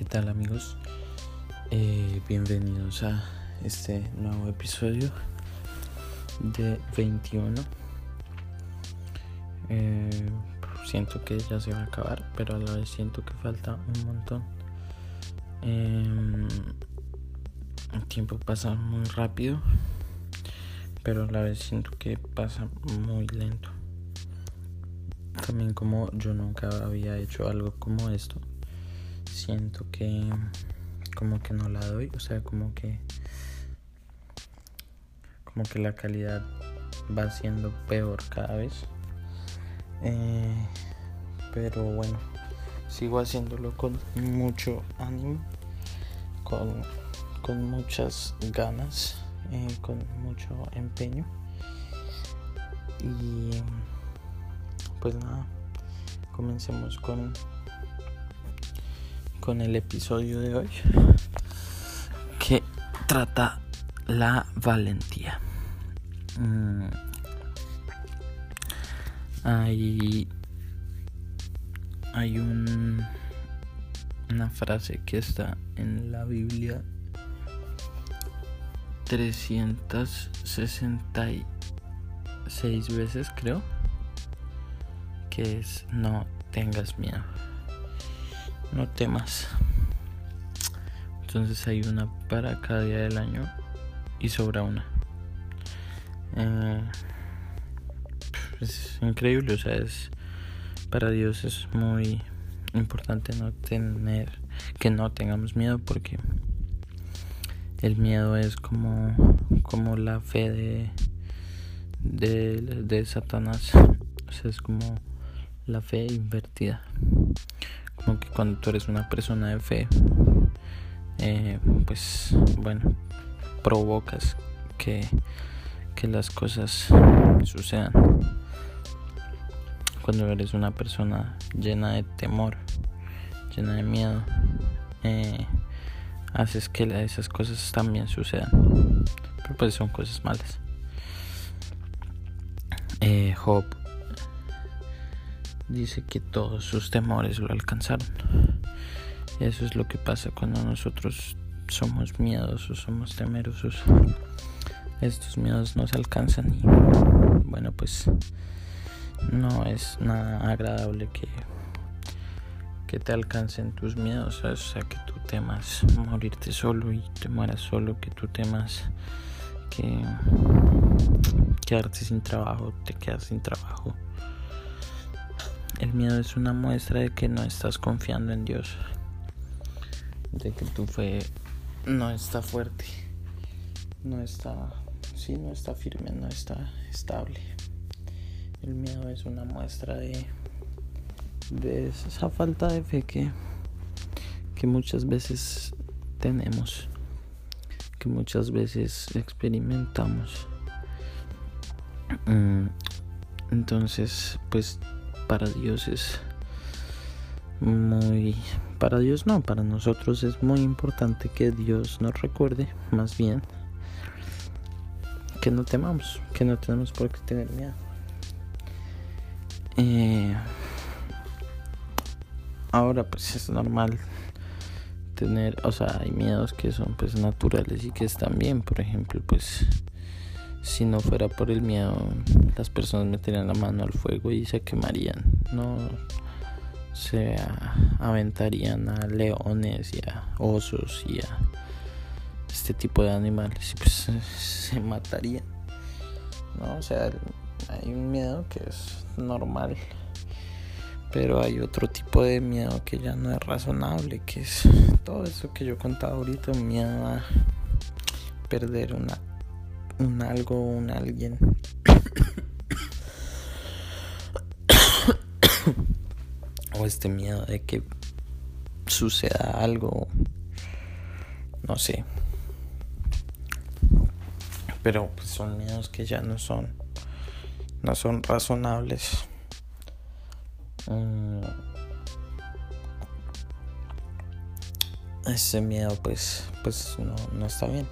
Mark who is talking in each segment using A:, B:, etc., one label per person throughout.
A: ¿Qué tal amigos? Eh, bienvenidos a este nuevo episodio de 21. Eh, siento que ya se va a acabar, pero a la vez siento que falta un montón. Em, el tiempo pasa muy rápido, pero a la vez siento que pasa muy lento. También como yo nunca había hecho algo como esto siento que como que no la doy, o sea, como que como que la calidad va siendo peor cada vez. Eh, pero bueno, sigo haciéndolo con mucho ánimo, con, con muchas ganas, eh, con mucho empeño. Y pues nada, comencemos con con el episodio de hoy que trata la valentía. Mm. Hay, hay un, una frase que está en la Biblia 366 veces creo que es no tengas miedo no temas. Entonces hay una para cada día del año y sobra una. Eh, es increíble, o sea, es para Dios es muy importante no tener que no tengamos miedo porque el miedo es como como la fe de de, de Satanás, o sea, es como la fe invertida como cuando tú eres una persona de fe, eh, pues bueno, provocas que, que las cosas sucedan. Cuando eres una persona llena de temor, llena de miedo, eh, haces que esas cosas también sucedan. Pero pues son cosas malas. Eh, Job dice que todos sus temores lo alcanzaron. Eso es lo que pasa cuando nosotros somos miedosos, somos temerosos. Estos miedos nos alcanzan y bueno, pues no es nada agradable que que te alcancen tus miedos, o sea, que tú temas morirte solo y te mueras solo, que tú temas que quedarte sin trabajo, te quedas sin trabajo el miedo es una muestra de que no estás confiando en Dios. De que tu fe no está fuerte. No está, sí, no está firme, no está estable. El miedo es una muestra de, de esa falta de fe que, que muchas veces tenemos, que muchas veces experimentamos. Mm, entonces, pues para Dios es muy... Para Dios no, para nosotros es muy importante que Dios nos recuerde, más bien, que no temamos, que no tenemos por qué tener miedo. Eh, ahora pues es normal tener, o sea, hay miedos que son pues naturales y que están bien, por ejemplo, pues si no fuera por el miedo, las personas meterían la mano al fuego y se quemarían. No se aventarían a leones y a osos y a este tipo de animales y pues se matarían. ¿no? O sea, hay un miedo que es normal. Pero hay otro tipo de miedo que ya no es razonable, que es todo eso que yo contaba ahorita, miedo a perder una un algo, un alguien. o este miedo de que suceda algo. No sé. Pero pues, son miedos que ya no son. No son razonables. Mm. ese miedo pues pues no, no está bien.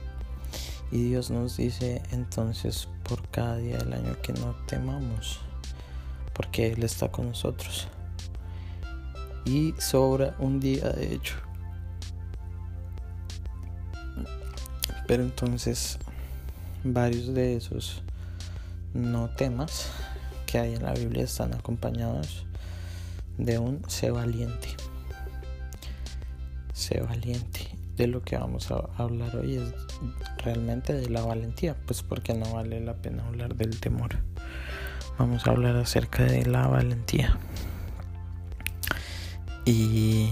A: Y Dios nos dice entonces por cada día del año que no temamos, porque Él está con nosotros. Y sobra un día de hecho. Pero entonces varios de esos no temas que hay en la Biblia están acompañados de un sé valiente. Sé valiente. De lo que vamos a hablar hoy es realmente de la valentía, pues porque no vale la pena hablar del temor. Vamos a hablar acerca de la valentía. Y,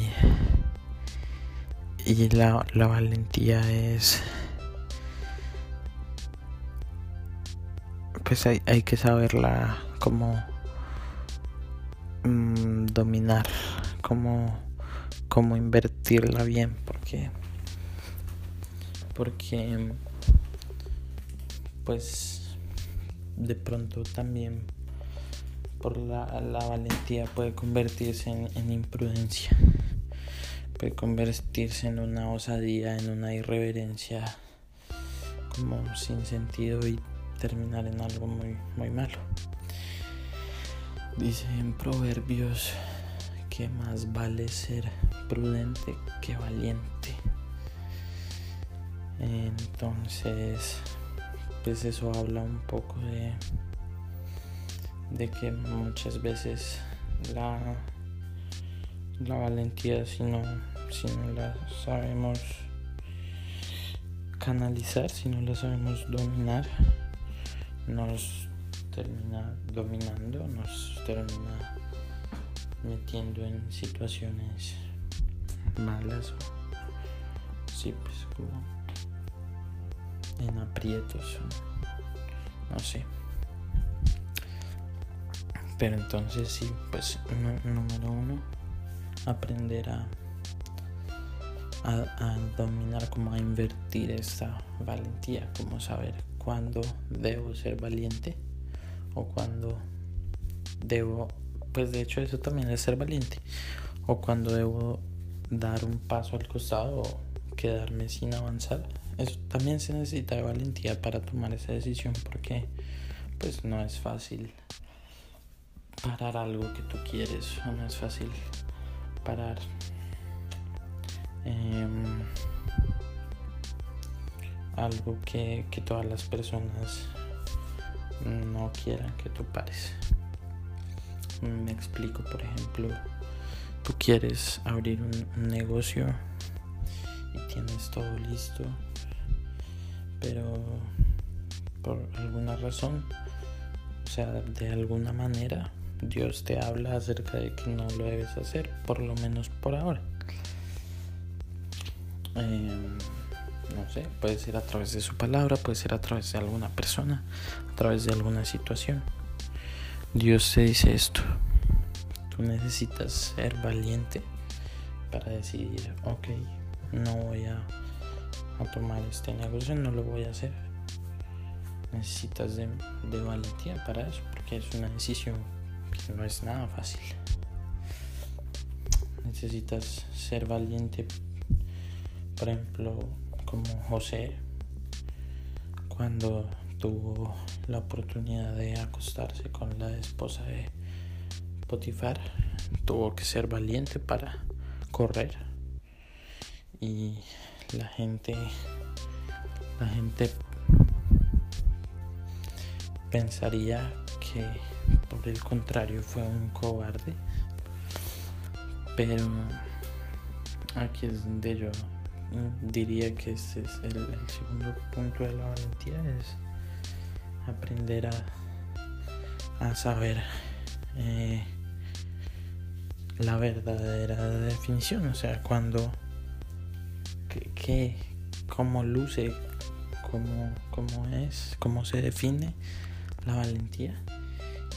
A: y la, la valentía es pues hay, hay que saberla cómo mm, dominar, cómo invertirla bien, porque porque pues de pronto también por la, la valentía puede convertirse en, en, imprudencia, puede convertirse en una osadía, en una irreverencia como sin sentido y terminar en algo muy, muy malo. Dice en Proverbios que más vale ser prudente que valiente. Entonces, pues eso habla un poco de, de que muchas veces la, la valentía, si no, si no la sabemos canalizar, si no la sabemos dominar, nos termina dominando, nos termina metiendo en situaciones malas sí, pues como en aprietos, no sé. Pero entonces sí, pues número uno, aprender a, a, dominar, como a invertir esta valentía, como saber cuando debo ser valiente o cuando debo, pues de hecho eso también es ser valiente, o cuando debo dar un paso al costado o quedarme sin avanzar. Eso también se necesita de valentía para tomar esa decisión porque pues no es fácil parar algo que tú quieres no es fácil parar eh, algo que, que todas las personas no quieran que tú pares. Me explico, por ejemplo, tú quieres abrir un negocio y tienes todo listo, pero por alguna razón, o sea, de alguna manera, Dios te habla acerca de que no lo debes hacer, por lo menos por ahora. Eh, no sé, puede ser a través de su palabra, puede ser a través de alguna persona, a través de alguna situación. Dios te dice esto. Tú necesitas ser valiente para decidir, ok, no voy a, a tomar este negocio, no lo voy a hacer. Necesitas de, de valentía para eso, porque es una decisión que no es nada fácil. Necesitas ser valiente, por ejemplo, como José cuando tuvo la oportunidad de acostarse con la esposa de Potifar, tuvo que ser valiente para correr y la gente la gente pensaría que por el contrario fue un cobarde pero aquí es donde yo diría que ese es el, segundo punto de la valentía, es aprender a, a saber eh, la verdadera definición, o sea, cuando, que, cómo luce, cómo, cómo es, cómo se define la valentía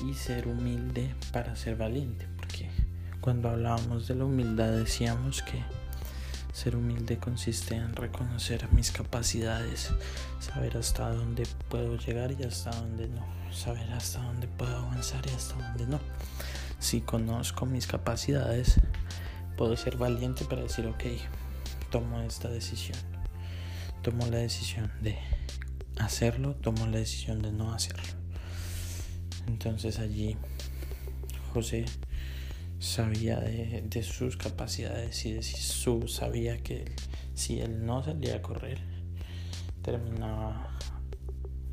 A: y ser humilde para ser valiente, porque cuando hablábamos de la humildad decíamos que ser humilde consiste en reconocer mis capacidades, saber hasta dónde puedo llegar y hasta dónde no, saber hasta dónde puedo avanzar y hasta dónde no. Si conozco mis capacidades, puedo ser valiente para decir, ok, tomo esta decisión. Tomo la decisión de hacerlo, tomo la decisión de no hacerlo. Entonces allí José sabía de, de, sus capacidades y de su sabía que si él no salía a correr terminaba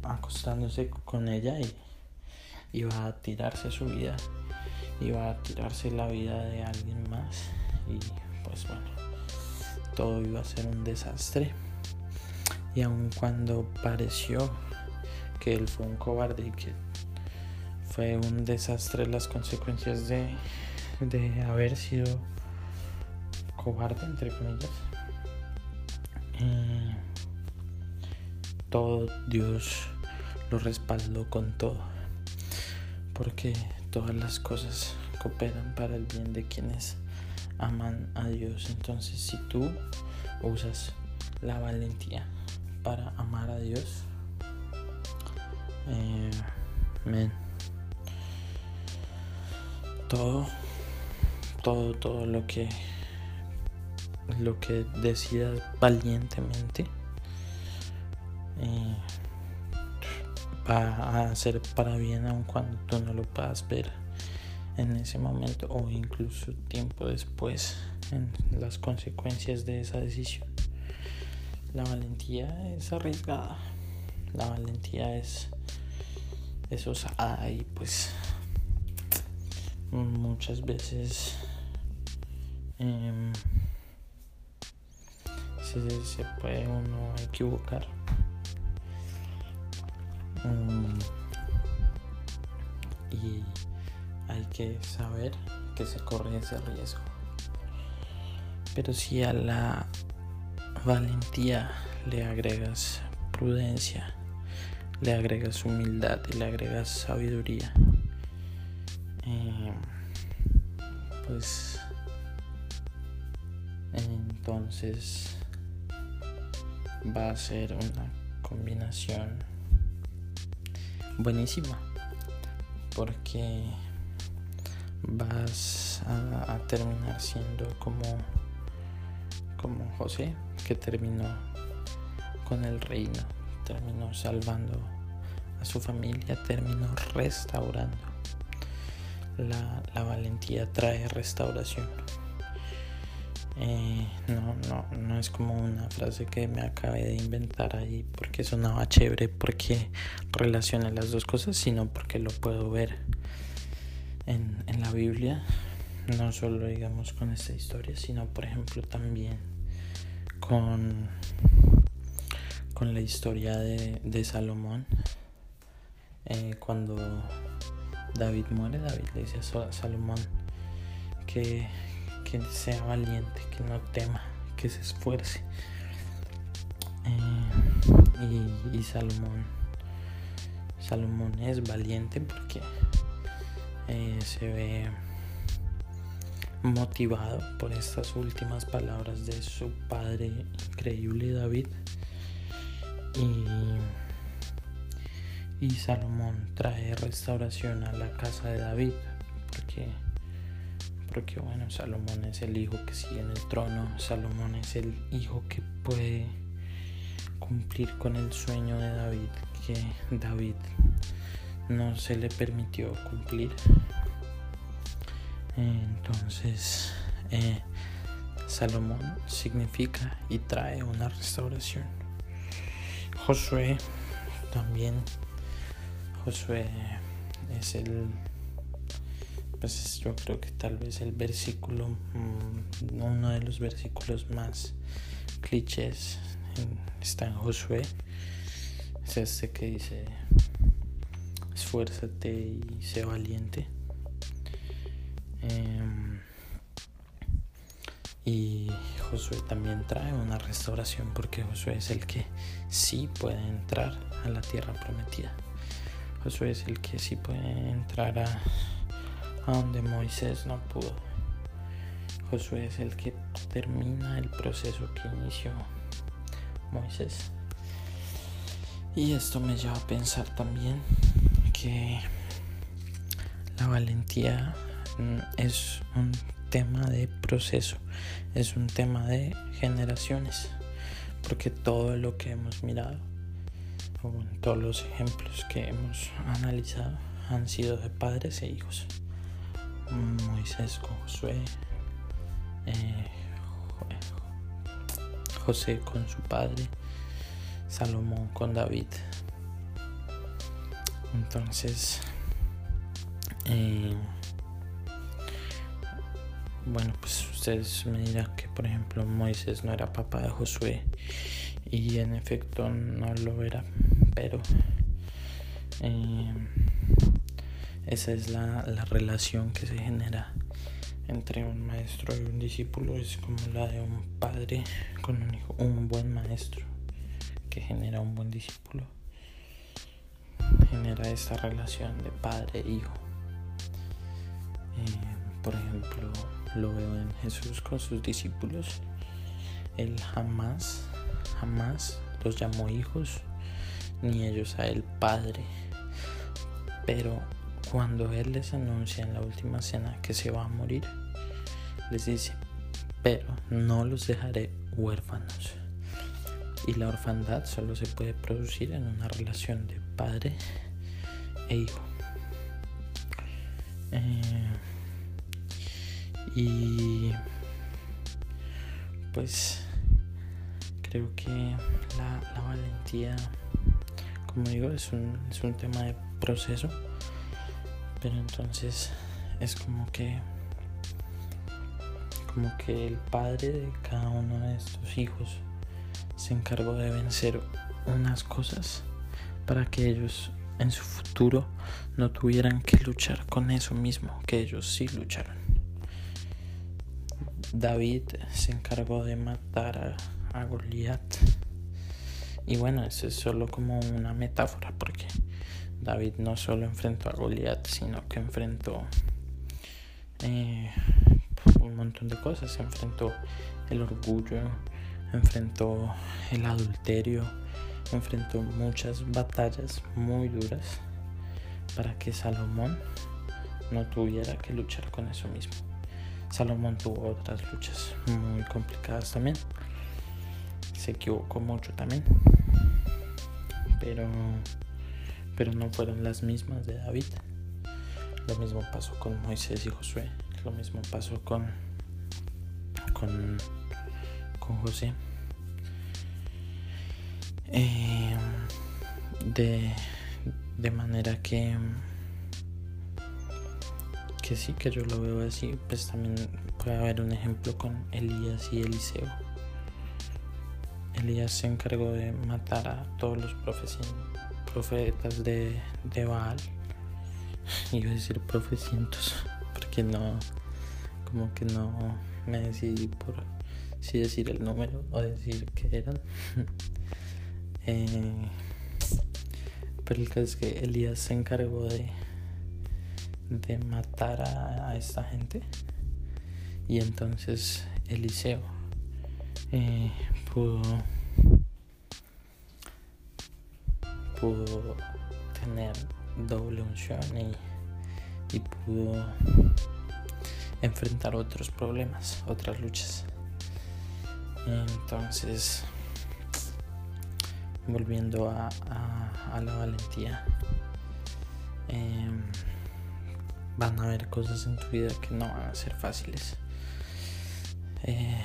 A: acostándose con ella y iba a tirarse su vida, iba a tirarse la vida de alguien más y pues bueno, todo iba a ser un desastre. Y aun cuando pareció que él fue un cobarde y que fue un desastre las consecuencias de, de haber sido cobarde, entre comillas, eh, todo Dios lo respaldó con todo. Porque todas las cosas cooperan para el bien de quienes aman a Dios. Entonces si tú usas la valentía para amar a Dios, eh, todo, todo, todo lo que lo que decidas valientemente eh, va a ser para bien aun cuando tú no lo puedas ver en ese momento o incluso tiempo después en las consecuencias de esa decisión. La valentía es arriesgada, la valentía es, es osada y pues muchas veces em, se, puede uno equivocar. Mm, y hay que saber que se corre ese riesgo. Pero si a la valentía le agregas prudencia, le agregas humildad y le agregas sabiduría, eh, pues entonces va a ser una combinación buenísima porque vas a, terminar siendo como como José que terminó con el reino terminó salvando a su familia terminó restaurando. La, la valentía trae restauración. Eh, no, no, no es como una frase que me acabé de inventar ahí porque sonaba chévere, porque relaciona las dos cosas, sino porque lo puedo ver en, en la Biblia, no solo digamos con esta historia, sino por ejemplo también con, con la historia de, de Salomón. Eh, cuando David muere, David le dice a Salomón que que sea valiente, que no tema, que se esfuerce. Eh, y, Salomón, Salomón es valiente porque eh, se ve motivado por estas últimas palabras de su padre increíble David. Y, y Salomón trae restauración a la casa de David porque porque bueno, Salomón es el hijo que sigue en el trono, Salomón es el hijo que puede cumplir con el sueño de David, que David no se le permitió cumplir. Entonces, eh, Salomón significa y trae una restauración. Josué también, Josué es el pues yo creo que tal vez el versículo, mm, uno de los versículos más clichés está en Josué. Es este que dice, esfuérzate y sé valiente. Em, y Josué también trae una restauración porque Josué es el que sí puede entrar a la tierra prometida. Josué es el que sí puede entrar a a donde Moisés no pudo. Josué es el que termina el proceso que inició Moisés. Y esto me lleva a pensar también la valentía mm, es un tema de proceso, es un tema de generaciones, porque todo lo que hemos mirado, o todos los ejemplos que hemos analizado, han sido de padres e hijos. Moisés con Josué, eh, José con su padre, Salomón con David. Entonces, eh, bueno, pues ustedes me dirán que, por ejemplo, Moisés no era papá de Josué y en efecto no lo era, pero eh, esa es la, la, relación que se genera entre un maestro y un discípulo, es como la de un padre con un hijo, un buen maestro que genera un buen discípulo, genera esta relación de padre e hijo. Eh, por ejemplo, lo veo en Jesús con sus discípulos. Él jamás, jamás los llamó hijos, ni ellos a él padre. Pero cuando Él les anuncia en la última cena que se va a morir, les dice, pero no los dejaré huérfanos. Y la orfandad solo se puede producir en una relación de padre e hijo. Eh, y pues creo que la, valentía, como digo, es un, es un tema de proceso. Pero entonces es como que como que el padre de cada uno de estos hijos se encargó de vencer unas cosas para que ellos en su futuro no tuvieran que luchar con eso mismo que ellos sí lucharon. David se encargó de matar a, Goliat. Y bueno, eso es solo como una metáfora porque David no solo enfrentó a Goliat, sino que enfrentó eh, un montón de cosas. Enfrentó el orgullo, enfrentó el adulterio, enfrentó muchas batallas muy duras para que Salomón no tuviera que luchar con eso mismo. Salomón tuvo otras luchas muy complicadas también. Se equivocó mucho también. Pero pero no fueron las mismas de David. Lo mismo pasó con Moisés y Josué. Lo mismo pasó con con, con José. Eh, de, de manera que que sí, que yo lo veo así, pues también puede haber un ejemplo con Elías y Eliseo. Elías se encargó de matar a todos los profetas de, de Baal. Iba a decir profecientos, porque no, como que no me decidí por si decir el número o decir que eran. eh, pero el caso es que Elías se encargó de de matar a, esta gente. Y entonces Eliseo eh, pudo, pudo tener doble unción y, y pudo enfrentar otros problemas, otras luchas. Entonces, volviendo a, a, la valentía, eh, van a haber cosas en tu vida que no van a ser fáciles. Eh,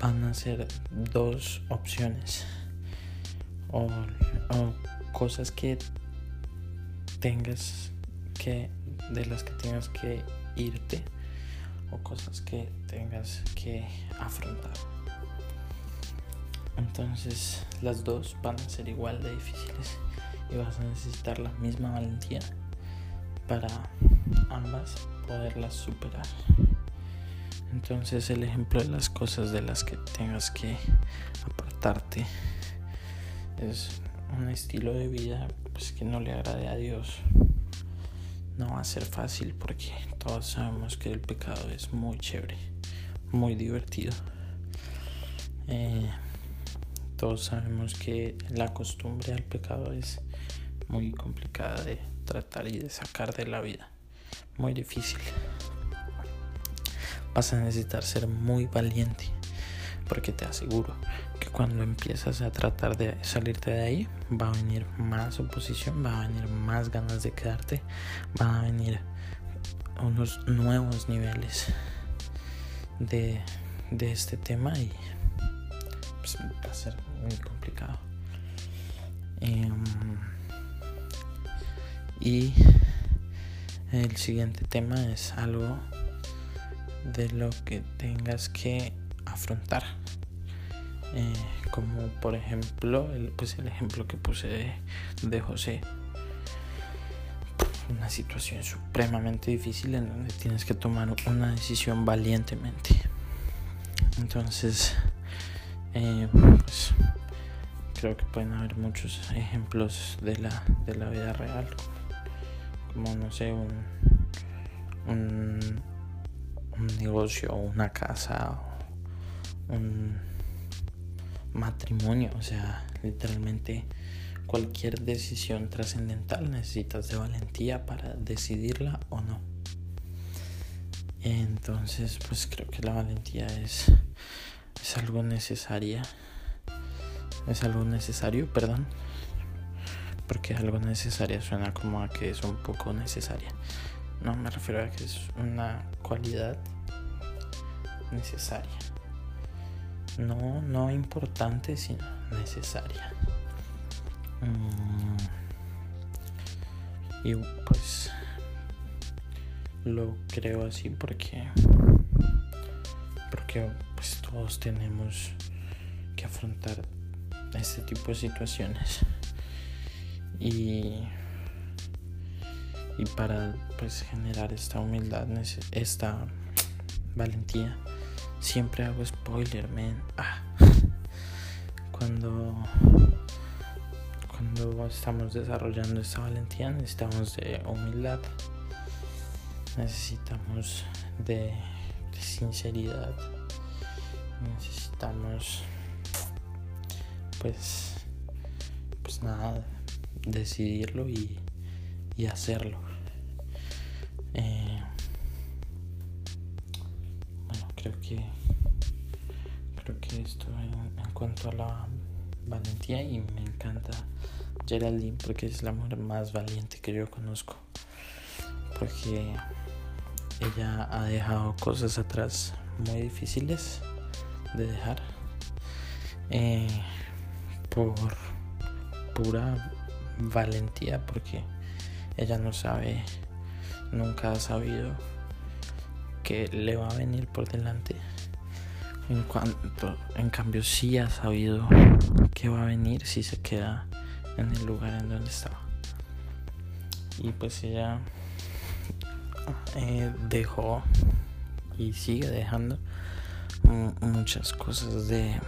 A: van a ser dos opciones o, cosas que tengas que de las que tengas que irte o cosas que tengas que afrontar entonces las dos van a ser igual de difíciles y vas a necesitar la misma valentía para ambas poderlas superar. Entonces el ejemplo de las cosas de las que tengas que apartarte es un estilo de vida pues, que no le agrade a Dios. No va a ser fácil porque todos sabemos que el pecado es muy chévere, muy divertido. Eh, todos sabemos que la costumbre al pecado es muy complicada de tratar y de sacar de la vida. Muy difícil. Vas a necesitar ser muy valiente. Porque te aseguro que cuando empiezas a tratar de salirte de ahí, va a venir más oposición, va a venir más ganas de quedarte, va a venir unos nuevos niveles de, de este tema y pues va a ser muy complicado. Em, y el siguiente tema es algo de lo que tengas que afrontar. Eh, como por ejemplo, el, pues el ejemplo que puse de, José. Una situación supremamente difícil en donde tienes que tomar una decisión valientemente. Entonces, eh, pues creo que pueden haber muchos ejemplos de la, de la vida real. Como no sé, un, un un negocio, una casa, un matrimonio, o sea, literalmente cualquier decisión trascendental necesitas de valentía para decidirla o no. Entonces, pues creo que la valentía es, es algo necesaria. Es algo necesario, perdón. Porque algo necesaria suena como a que es un poco necesaria. No me refiero a que es una cualidad necesaria. No, no importante, sino necesaria. Mm. Y pues lo creo así porque porque pues todos tenemos que afrontar este tipo de situaciones. Y y para pues generar esta humildad esta valentía siempre hago spoiler man ah. cuando cuando estamos desarrollando esta valentía necesitamos de humildad. Necesitamos de, de sinceridad necesitamos pues pues nada decidirlo y, y hacerlo eh, bueno, creo que creo que esto en, cuanto a la valentía y me encanta Geraldine porque es la mujer más valiente que yo conozco. Porque ella ha dejado cosas atrás muy difíciles de dejar eh, por pura valentía porque ella no sabe nunca ha sabido que le va a venir por delante. En cuanto, en cambio, sí ha sabido que va a venir si se queda en el lugar en donde estaba. Y pues ella eh, dejó y sigue dejando muchas cosas de,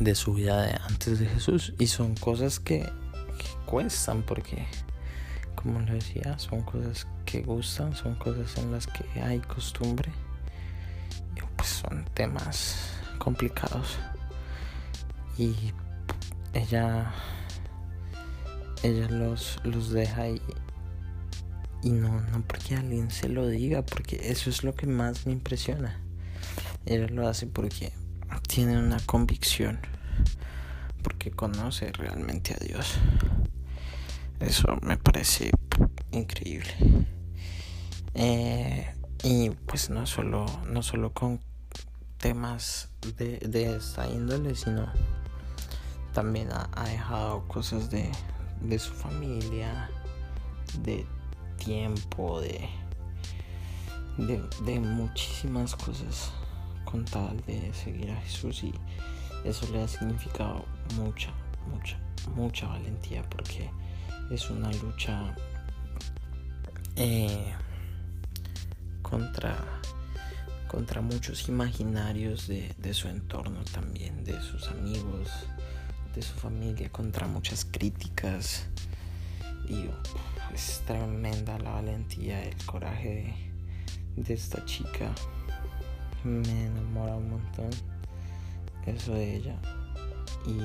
A: de su vida de antes de Jesús. Y son cosas que, cuestan porque como les decía, son cosas que gustan, son cosas en las que hay costumbre. Y pues son temas complicados. Y ella ella los, los deja y, y no, no porque alguien se lo diga, porque eso es lo que más me impresiona. Ella lo hace porque tiene una convicción, porque conoce realmente a Dios. Eso me parece increíble. Eh, y pues no solo, no solo con temas de, de esta índole, sino también ha, dejado cosas de, de, su familia, de tiempo, de, de muchísimas cosas de seguir a Jesús y eso le ha significado mucha, mucha, mucha valentía porque es una lucha eh, contra, contra muchos imaginarios de, su entorno también, de sus amigos, de su familia, contra muchas críticas. Y es tremenda la valentía, el coraje de, de esta chica. Me enamora un montón eso de ella. Y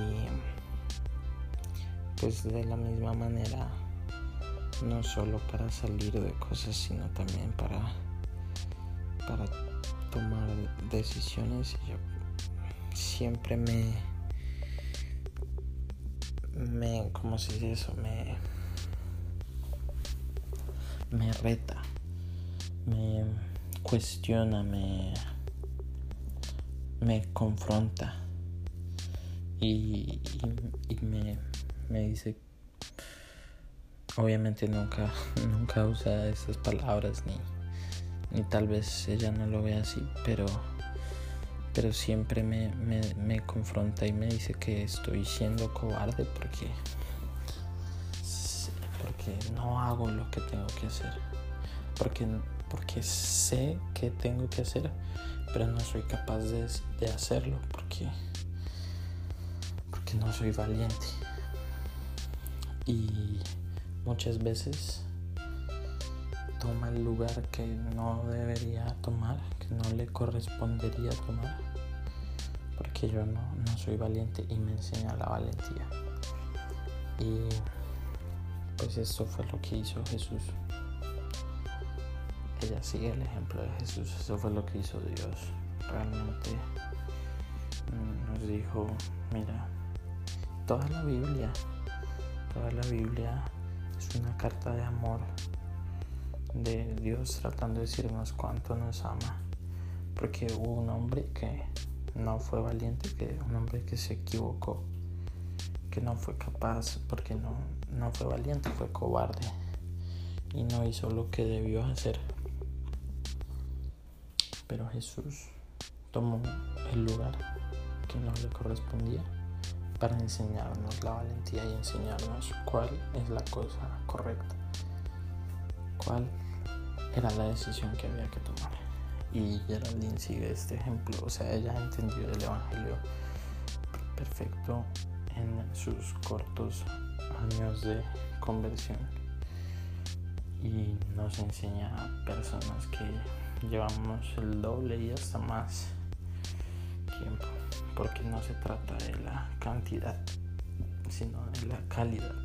A: pues de la misma manera, no solo para salir de cosas, sino también para, para tomar decisiones. Yo siempre me, me, ¿cómo se dice eso? Me, me reta, me cuestiona, me, me confronta y, me, me, dice, obviamente nunca, nunca usa esas palabras ni, ni tal vez ella no lo ve así, pero, pero siempre me, me, me confronta y me dice que estoy siendo cobarde porque, porque no hago lo que tengo que hacer, porque, porque sé que tengo que hacer, pero no soy capaz de, de hacerlo porque porque no soy valiente. Y muchas veces toma el lugar que no debería tomar, que no le correspondería tomar, porque yo no, no soy valiente y me enseña la valentía. Y pues eso fue lo que hizo Jesús. Ella sigue el ejemplo de Jesús, eso fue lo que hizo Dios. Realmente nos dijo, mira, toda la Biblia, toda la Biblia es una carta de amor de Dios tratando de decirnos cuánto nos ama. Porque hubo un hombre que no fue valiente, que un hombre que se equivocó, que no fue capaz, porque no, no fue valiente, fue cobarde y no hizo lo que debió hacer. Pero Jesús tomó el lugar que no le correspondía para enseñarnos la valentía y enseñarnos cuál es la cosa correcta, cuál era la decisión que había que tomar. Y Geraldine sigue este ejemplo, o sea, ella ha entendido el Evangelio perfecto en sus cortos años de conversión y nos enseña a personas que llevamos el doble y hasta más tiempo porque no se trata de la cantidad, sino de la calidad.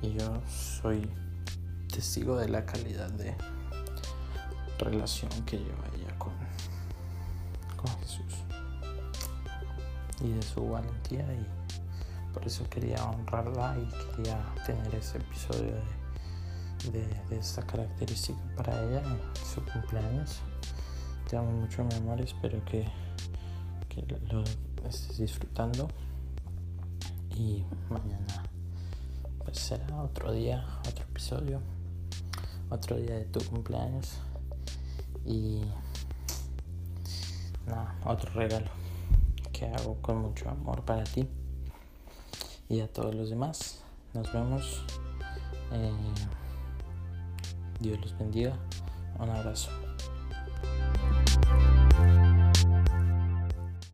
A: Y yo soy testigo de la calidad de relación que lleva ella con, con Jesús y de su valentía y por eso quería honrarla y quería tener ese episodio de, de esta característica para ella su cumpleaños. Te amo mucho mi amor, espero que lo estés disfrutando. Y mañana pues será otro día, otro episodio, otro día de tu cumpleaños. Y nada, otro regalo que hago con mucho amor para ti y a todos los demás. Nos vemos. Eh, Dios los bendiga. Un abrazo.